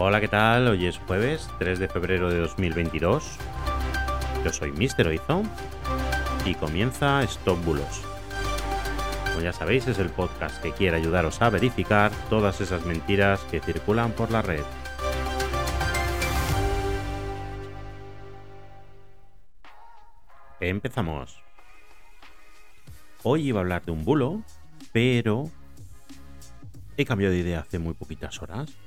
Hola, ¿qué tal? Hoy es jueves 3 de febrero de 2022. Yo soy Mr. Oizo y comienza Stop Bulos. Como ya sabéis, es el podcast que quiere ayudaros a verificar todas esas mentiras que circulan por la red. Empezamos. Hoy iba a hablar de un bulo, pero he cambiado de idea hace muy poquitas horas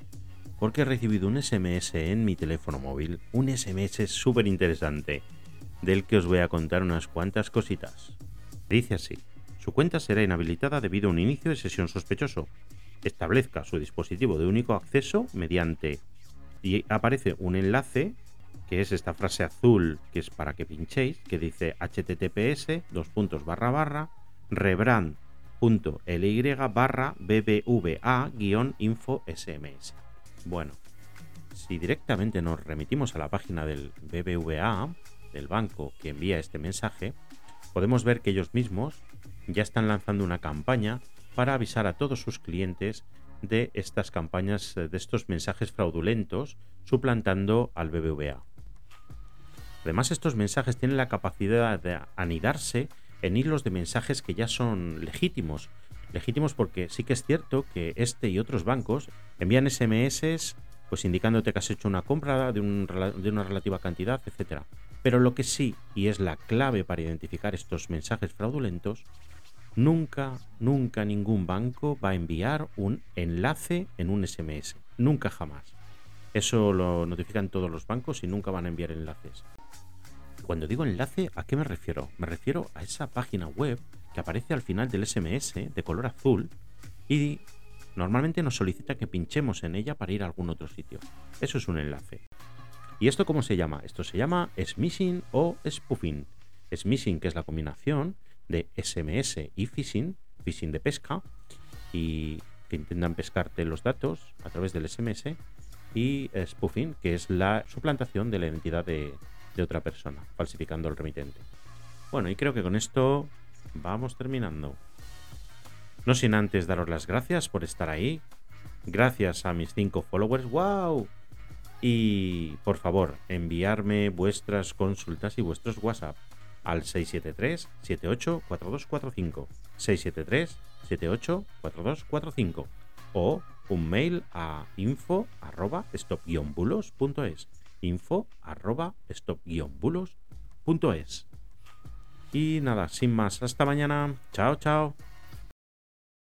porque he recibido un SMS en mi teléfono móvil, un SMS súper interesante, del que os voy a contar unas cuantas cositas. Dice así, su cuenta será inhabilitada debido a un inicio de sesión sospechoso. Establezca su dispositivo de único acceso mediante... Y aparece un enlace, que es esta frase azul, que es para que pinchéis, que dice https dos puntos barra barra rebrand.ly barra bbva-info sms. Bueno, si directamente nos remitimos a la página del BBVA, del banco que envía este mensaje, podemos ver que ellos mismos ya están lanzando una campaña para avisar a todos sus clientes de estas campañas, de estos mensajes fraudulentos, suplantando al BBVA. Además, estos mensajes tienen la capacidad de anidarse en hilos de mensajes que ya son legítimos, legítimos porque sí que es cierto que este y otros bancos envían SMS pues indicándote que has hecho una compra de, de una relativa cantidad, etc. Pero lo que sí, y es la clave para identificar estos mensajes fraudulentos, nunca, nunca ningún banco va a enviar un enlace en un SMS. Nunca jamás. Eso lo notifican todos los bancos y nunca van a enviar enlaces. Cuando digo enlace, ¿a qué me refiero? Me refiero a esa página web que aparece al final del SMS de color azul y normalmente nos solicita que pinchemos en ella para ir a algún otro sitio. Eso es un enlace. ¿Y esto cómo se llama? Esto se llama smishing o spoofing. Smishing, que es la combinación de SMS y phishing, phishing de pesca, y que intentan pescarte los datos a través del SMS, y spoofing, que es la suplantación de la identidad de, de otra persona, falsificando el remitente. Bueno, y creo que con esto vamos terminando. No sin antes daros las gracias por estar ahí. Gracias a mis 5 followers. ¡Wow! Y por favor, enviarme vuestras consultas y vuestros WhatsApp al 673 784245 673 784245 o un mail a info arroba stop-bulos.es info arroba stop-bulos.es y nada, sin más, hasta mañana. Chao, chao.